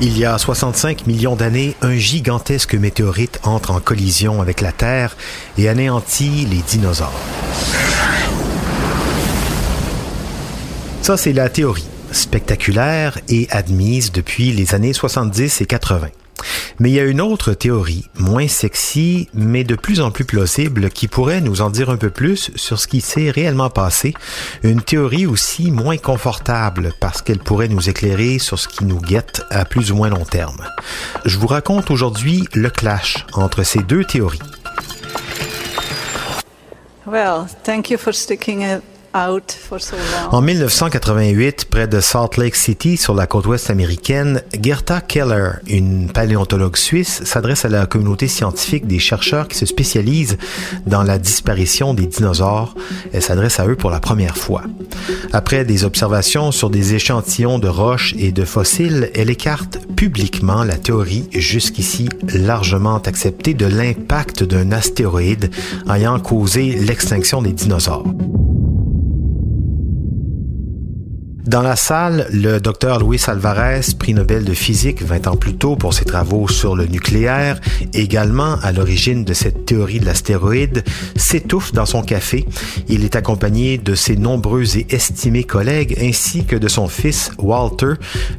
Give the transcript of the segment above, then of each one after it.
Il y a 65 millions d'années, un gigantesque météorite entre en collision avec la Terre et anéantit les dinosaures. Ça, c'est la théorie, spectaculaire et admise depuis les années 70 et 80. Mais il y a une autre théorie, moins sexy, mais de plus en plus plausible, qui pourrait nous en dire un peu plus sur ce qui s'est réellement passé. Une théorie aussi moins confortable, parce qu'elle pourrait nous éclairer sur ce qui nous guette à plus ou moins long terme. Je vous raconte aujourd'hui le clash entre ces deux théories. En 1988, près de Salt Lake City, sur la côte ouest américaine, Gerta Keller, une paléontologue suisse, s'adresse à la communauté scientifique des chercheurs qui se spécialisent dans la disparition des dinosaures. Elle s'adresse à eux pour la première fois. Après des observations sur des échantillons de roches et de fossiles, elle écarte publiquement la théorie jusqu'ici largement acceptée de l'impact d'un astéroïde ayant causé l'extinction des dinosaures. Dans la salle, le docteur Luis Alvarez, prix Nobel de physique 20 ans plus tôt pour ses travaux sur le nucléaire, également à l'origine de cette théorie de l'astéroïde, s'étouffe dans son café. Il est accompagné de ses nombreux et estimés collègues ainsi que de son fils Walter,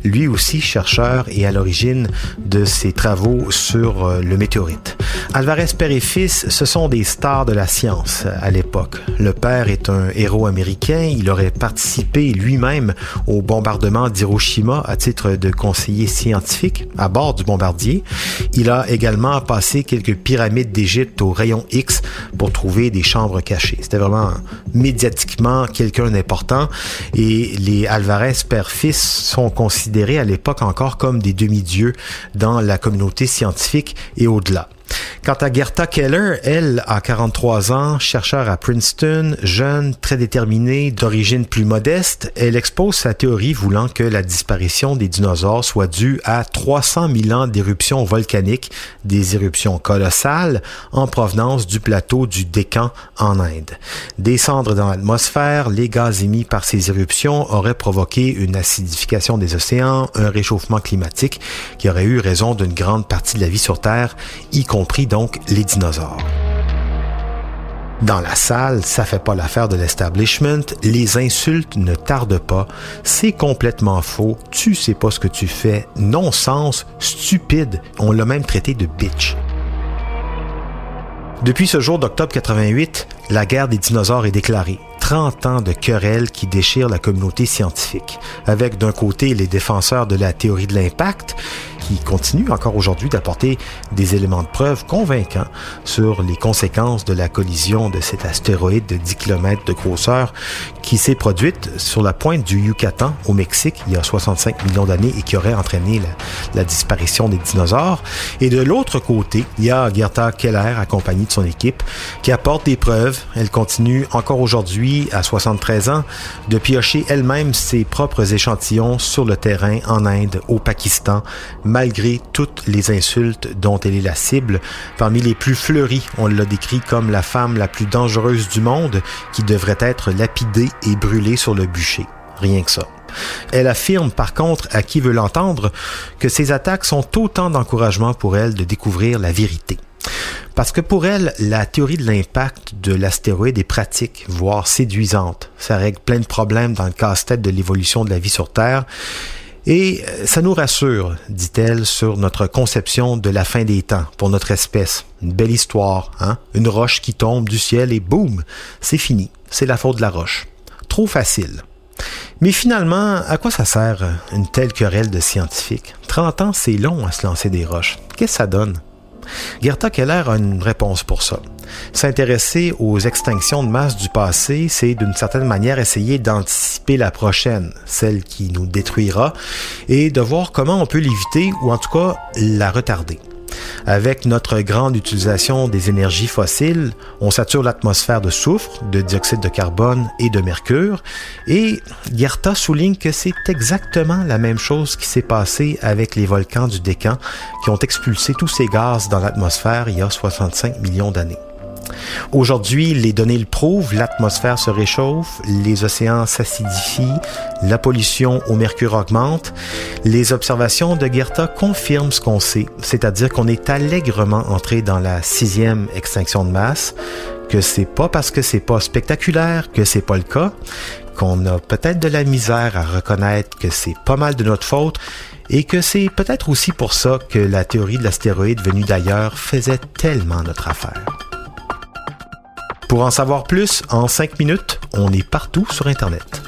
lui aussi chercheur et à l'origine de ses travaux sur euh, le météorite. Alvarez père et fils, ce sont des stars de la science à l'époque. Le père est un héros américain, il aurait participé lui-même au bombardement d'Hiroshima à titre de conseiller scientifique à bord du bombardier. Il a également passé quelques pyramides d'Égypte au rayon X pour trouver des chambres cachées. C'était vraiment médiatiquement quelqu'un d'important et les Alvarez père-fils sont considérés à l'époque encore comme des demi-dieux dans la communauté scientifique et au-delà. Quant à Gerta Keller, elle a 43 ans, chercheur à Princeton, jeune, très déterminée, d'origine plus modeste, elle expose sa théorie voulant que la disparition des dinosaures soit due à 300 000 ans d'éruptions volcaniques, des éruptions colossales en provenance du plateau du Décan en Inde. Des cendres dans l'atmosphère, les gaz émis par ces éruptions auraient provoqué une acidification des océans, un réchauffement climatique qui aurait eu raison d'une grande partie de la vie sur Terre, donc les dinosaures. Dans la salle, ça fait pas l'affaire de l'establishment, les insultes ne tardent pas, c'est complètement faux, tu sais pas ce que tu fais, non-sens, stupide, on l'a même traité de bitch. Depuis ce jour d'octobre 88, la guerre des dinosaures est déclarée. 30 ans de querelles qui déchirent la communauté scientifique, avec d'un côté les défenseurs de la théorie de l'impact qui continue encore aujourd'hui d'apporter des éléments de preuve convaincants sur les conséquences de la collision de cet astéroïde de 10 km de grosseur qui s'est produite sur la pointe du Yucatan au Mexique il y a 65 millions d'années et qui aurait entraîné la, disparition des dinosaures. Et de l'autre côté, il y a Gerta Keller accompagnée de son équipe qui apporte des preuves. Elle continue encore aujourd'hui à 73 ans de piocher elle-même ses propres échantillons sur le terrain en Inde, au Pakistan, malgré toutes les insultes dont elle est la cible. Parmi les plus fleuries, on l'a décrit comme la femme la plus dangereuse du monde qui devrait être lapidée et brûlée sur le bûcher. Rien que ça. Elle affirme par contre, à qui veut l'entendre, que ces attaques sont autant d'encouragement pour elle de découvrir la vérité. Parce que pour elle, la théorie de l'impact de l'astéroïde est pratique, voire séduisante. Ça règle plein de problèmes dans le casse-tête de l'évolution de la vie sur Terre Et euh, ça nous rassure, dit-elle, sur notre conception de la fin des temps pour notre espèce. Une belle histoire, hein? Une roche qui tombe du ciel et boum, c'est fini. C'est la faute de la roche. Trop facile. Mais finalement, à quoi ça sert une telle querelle de scientifiques? 30 ans, c'est long à se lancer des roches. Qu'est-ce que ça donne? Gerta Keller a une réponse pour ça. S'intéresser aux extinctions de masse du passé, c'est d'une certaine manière essayer d'anticiper la prochaine, celle qui nous détruira, et de voir comment on peut l'éviter ou en tout cas la retarder. Avec notre grande utilisation des énergies fossiles, on sature l'atmosphère de soufre, de dioxyde de carbone et de mercure. Et Gerta souligne que c'est exactement la même chose qui s'est passé avec les volcans du Décan qui ont expulsé tous ces gaz dans l'atmosphère il y a 65 millions d'années. Aujourd'hui, les données le prouvent, l'atmosphère se réchauffe, les océans s'acidifient, la pollution au mercure augmente. Les observations de Gerta confirment ce qu'on sait, c'est-à-dire qu'on est allègrement entré dans la sixième extinction de masse, que c'est pas parce que c'est pas spectaculaire que c'est pas le cas, qu'on a peut-être de la misère à reconnaître que c'est pas mal de notre faute et que c'est peut-être aussi pour ça que la théorie de l'astéroïde venu d'ailleurs faisait tellement notre affaire. Pour en savoir plus, en 5 minutes, on est partout sur Internet.